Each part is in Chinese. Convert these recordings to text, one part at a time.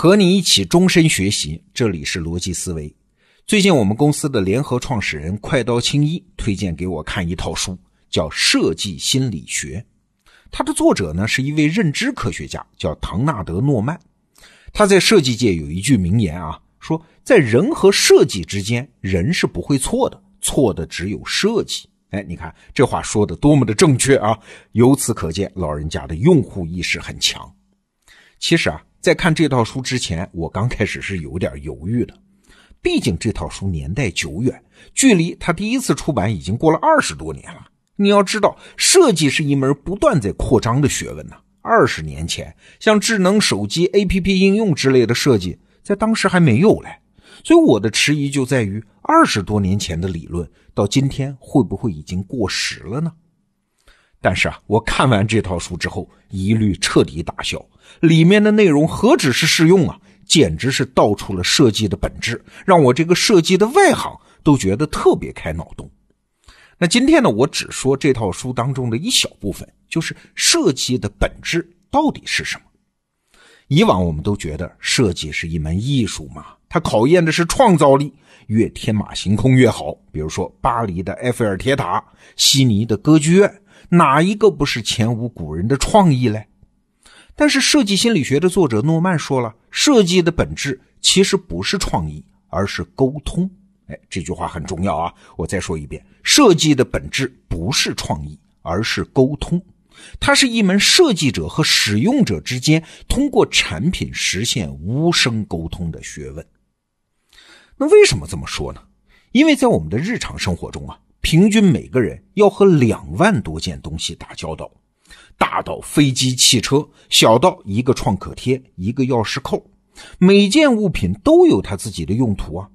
和你一起终身学习，这里是逻辑思维。最近我们公司的联合创始人快刀青衣推荐给我看一套书，叫《设计心理学》。它的作者呢是一位认知科学家，叫唐纳德·诺曼。他在设计界有一句名言啊，说在人和设计之间，人是不会错的，错的只有设计。哎，你看这话说的多么的正确啊！由此可见，老人家的用户意识很强。其实啊。在看这套书之前，我刚开始是有点犹豫的，毕竟这套书年代久远，距离它第一次出版已经过了二十多年了。你要知道，设计是一门不断在扩张的学问呢。二十年前，像智能手机、APP 应用之类的设计，在当时还没有嘞。所以我的迟疑就在于，二十多年前的理论到今天会不会已经过时了呢？但是啊，我看完这套书之后，疑虑彻底打消。里面的内容何止是适用啊，简直是道出了设计的本质，让我这个设计的外行都觉得特别开脑洞。那今天呢，我只说这套书当中的一小部分，就是设计的本质到底是什么。以往我们都觉得设计是一门艺术嘛，它考验的是创造力，越天马行空越好。比如说巴黎的埃菲尔铁塔，悉尼的歌剧院。哪一个不是前无古人的创意嘞？但是设计心理学的作者诺曼说了，设计的本质其实不是创意，而是沟通。哎，这句话很重要啊！我再说一遍，设计的本质不是创意，而是沟通。它是一门设计者和使用者之间通过产品实现无声沟通的学问。那为什么这么说呢？因为在我们的日常生活中啊。平均每个人要和两万多件东西打交道，大到飞机、汽车，小到一个创可贴、一个钥匙扣，每件物品都有它自己的用途啊，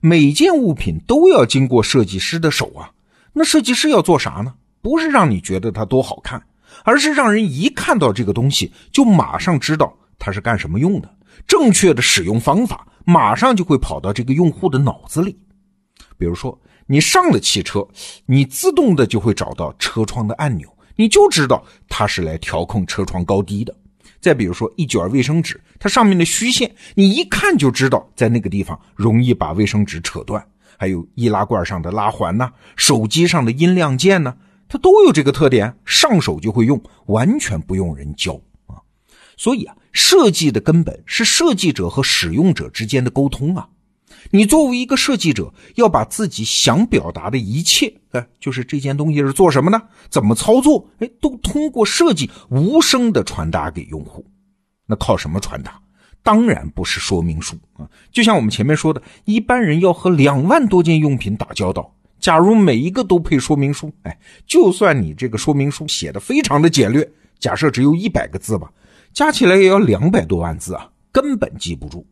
每件物品都要经过设计师的手啊。那设计师要做啥呢？不是让你觉得它多好看，而是让人一看到这个东西就马上知道它是干什么用的，正确的使用方法马上就会跑到这个用户的脑子里。比如说。你上了汽车，你自动的就会找到车窗的按钮，你就知道它是来调控车窗高低的。再比如说一卷卫生纸，它上面的虚线，你一看就知道在那个地方容易把卫生纸扯断。还有易拉罐上的拉环呐，手机上的音量键呢，它都有这个特点，上手就会用，完全不用人教啊。所以啊，设计的根本是设计者和使用者之间的沟通啊。你作为一个设计者，要把自己想表达的一切，哎，就是这件东西是做什么呢？怎么操作？哎，都通过设计无声的传达给用户。那靠什么传达？当然不是说明书啊！就像我们前面说的，一般人要和两万多件用品打交道，假如每一个都配说明书，哎，就算你这个说明书写的非常的简略，假设只有一百个字吧，加起来也要两百多万字啊，根本记不住。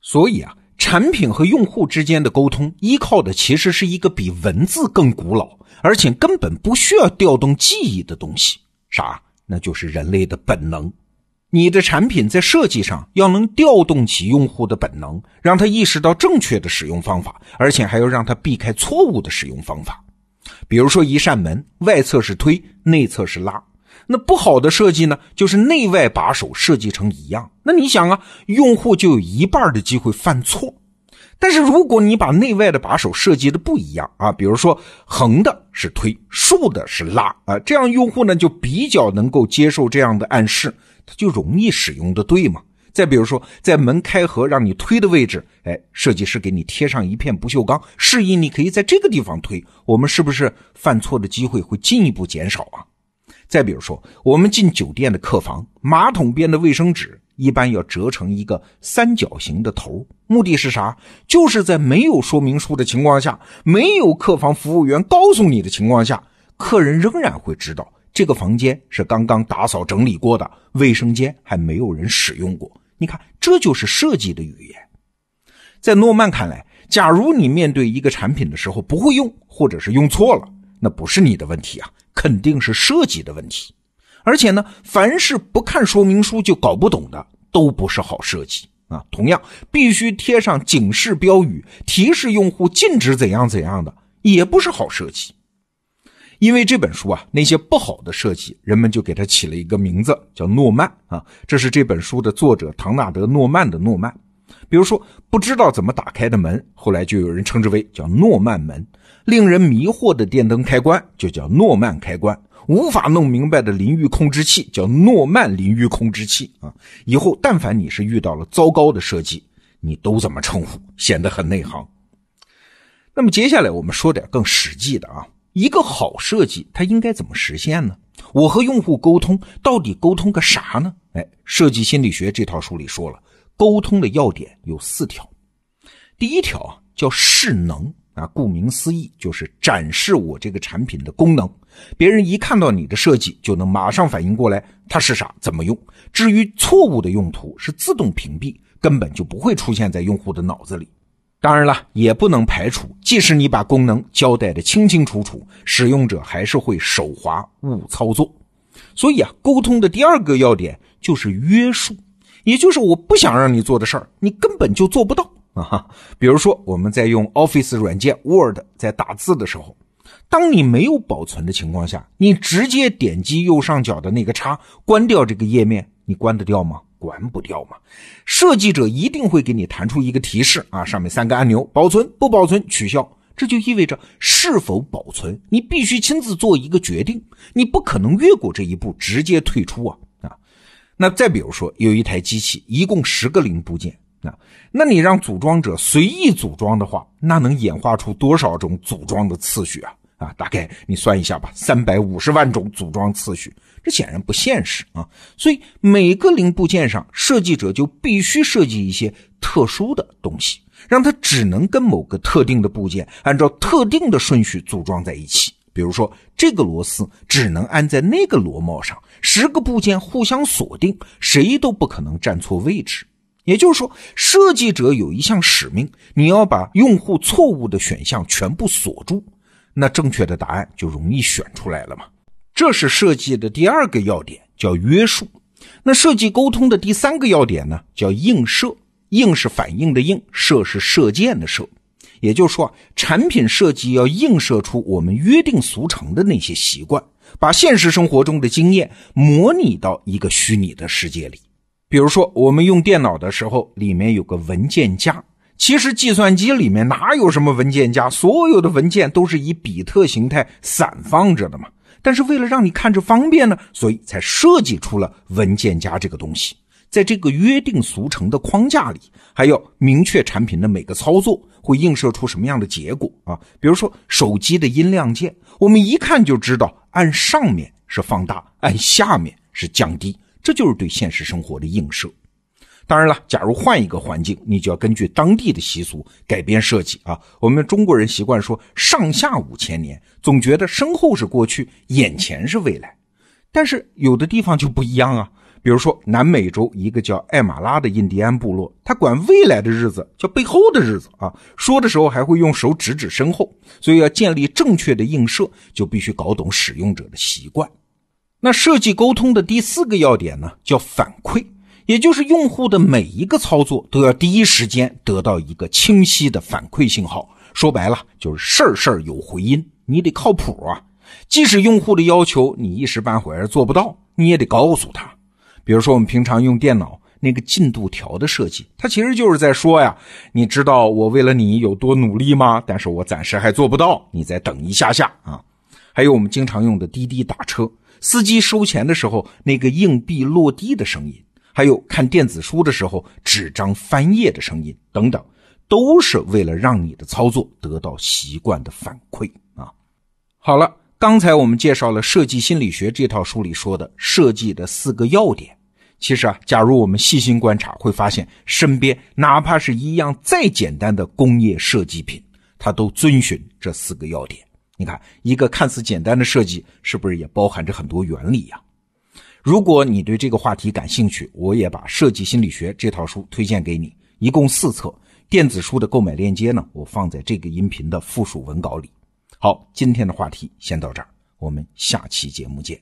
所以啊。产品和用户之间的沟通，依靠的其实是一个比文字更古老，而且根本不需要调动记忆的东西。啥？那就是人类的本能。你的产品在设计上要能调动起用户的本能，让他意识到正确的使用方法，而且还要让他避开错误的使用方法。比如说，一扇门外侧是推，内侧是拉。那不好的设计呢，就是内外把手设计成一样。那你想啊，用户就有一半的机会犯错。但是如果你把内外的把手设计的不一样啊，比如说横的是推，竖的是拉啊，这样用户呢就比较能够接受这样的暗示，他就容易使用的对嘛。再比如说，在门开合让你推的位置，哎，设计师给你贴上一片不锈钢，示意你可以在这个地方推，我们是不是犯错的机会会进一步减少啊？再比如说，我们进酒店的客房，马桶边的卫生纸一般要折成一个三角形的头，目的是啥？就是在没有说明书的情况下，没有客房服务员告诉你的情况下，客人仍然会知道这个房间是刚刚打扫整理过的，卫生间还没有人使用过。你看，这就是设计的语言。在诺曼看来，假如你面对一个产品的时候不会用，或者是用错了，那不是你的问题啊。肯定是设计的问题，而且呢，凡是不看说明书就搞不懂的，都不是好设计啊。同样，必须贴上警示标语，提示用户禁止怎样怎样的，也不是好设计。因为这本书啊，那些不好的设计，人们就给它起了一个名字，叫诺曼啊。这是这本书的作者唐纳德·诺曼的诺曼。比如说，不知道怎么打开的门，后来就有人称之为叫诺曼门；令人迷惑的电灯开关就叫诺曼开关；无法弄明白的淋浴控制器叫诺曼淋浴控制器啊。以后但凡你是遇到了糟糕的设计，你都这么称呼，显得很内行。那么接下来我们说点更实际的啊。一个好设计，它应该怎么实现呢？我和用户沟通，到底沟通个啥呢？哎，设计心理学这套书里说了，沟通的要点有四条。第一条啊，叫势能啊，顾名思义就是展示我这个产品的功能，别人一看到你的设计，就能马上反应过来它是啥，怎么用。至于错误的用途，是自动屏蔽，根本就不会出现在用户的脑子里。当然了，也不能排除，即使你把功能交代的清清楚楚，使用者还是会手滑误操作。所以啊，沟通的第二个要点就是约束，也就是我不想让你做的事儿，你根本就做不到啊。比如说，我们在用 Office 软件 Word 在打字的时候，当你没有保存的情况下，你直接点击右上角的那个叉，关掉这个页面，你关得掉吗？关不掉嘛？设计者一定会给你弹出一个提示啊，上面三个按钮：保存、不保存、取消。这就意味着是否保存，你必须亲自做一个决定，你不可能越过这一步直接退出啊啊！那再比如说，有一台机器，一共十个零部件啊，那你让组装者随意组装的话，那能演化出多少种组装的次序啊？啊，大概你算一下吧，三百五十万种组装次序。这显然不现实啊！所以每个零部件上，设计者就必须设计一些特殊的东西，让它只能跟某个特定的部件按照特定的顺序组装在一起。比如说，这个螺丝只能安在那个螺帽上，十个部件互相锁定，谁都不可能站错位置。也就是说，设计者有一项使命，你要把用户错误的选项全部锁住，那正确的答案就容易选出来了嘛。这是设计的第二个要点，叫约束。那设计沟通的第三个要点呢，叫映射。映是反应的映，射是射箭的射。也就是说，产品设计要映射出我们约定俗成的那些习惯，把现实生活中的经验模拟到一个虚拟的世界里。比如说，我们用电脑的时候，里面有个文件夹。其实计算机里面哪有什么文件夹？所有的文件都是以比特形态散放着的嘛。但是为了让你看着方便呢，所以才设计出了文件夹这个东西。在这个约定俗成的框架里，还要明确产品的每个操作会映射出什么样的结果啊？比如说手机的音量键，我们一看就知道，按上面是放大，按下面是降低，这就是对现实生活的映射。当然了，假如换一个环境，你就要根据当地的习俗改变设计啊。我们中国人习惯说上下五千年，总觉得身后是过去，眼前是未来。但是有的地方就不一样啊。比如说南美洲一个叫艾马拉的印第安部落，他管未来的日子叫背后的日子啊。说的时候还会用手指指身后，所以要建立正确的映射，就必须搞懂使用者的习惯。那设计沟通的第四个要点呢，叫反馈。也就是用户的每一个操作都要第一时间得到一个清晰的反馈信号。说白了，就是事儿事儿有回音，你得靠谱啊。即使用户的要求你一时半会儿做不到，你也得告诉他。比如说，我们平常用电脑那个进度条的设计，它其实就是在说呀，你知道我为了你有多努力吗？但是我暂时还做不到，你再等一下下啊。还有我们经常用的滴滴打车，司机收钱的时候那个硬币落地的声音。还有看电子书的时候，纸张翻页的声音等等，都是为了让你的操作得到习惯的反馈啊。好了，刚才我们介绍了《设计心理学》这套书里说的设计的四个要点。其实啊，假如我们细心观察，会发现身边哪怕是一样再简单的工业设计品，它都遵循这四个要点。你看，一个看似简单的设计，是不是也包含着很多原理呀？如果你对这个话题感兴趣，我也把《设计心理学》这套书推荐给你，一共四册。电子书的购买链接呢，我放在这个音频的附属文稿里。好，今天的话题先到这儿，我们下期节目见。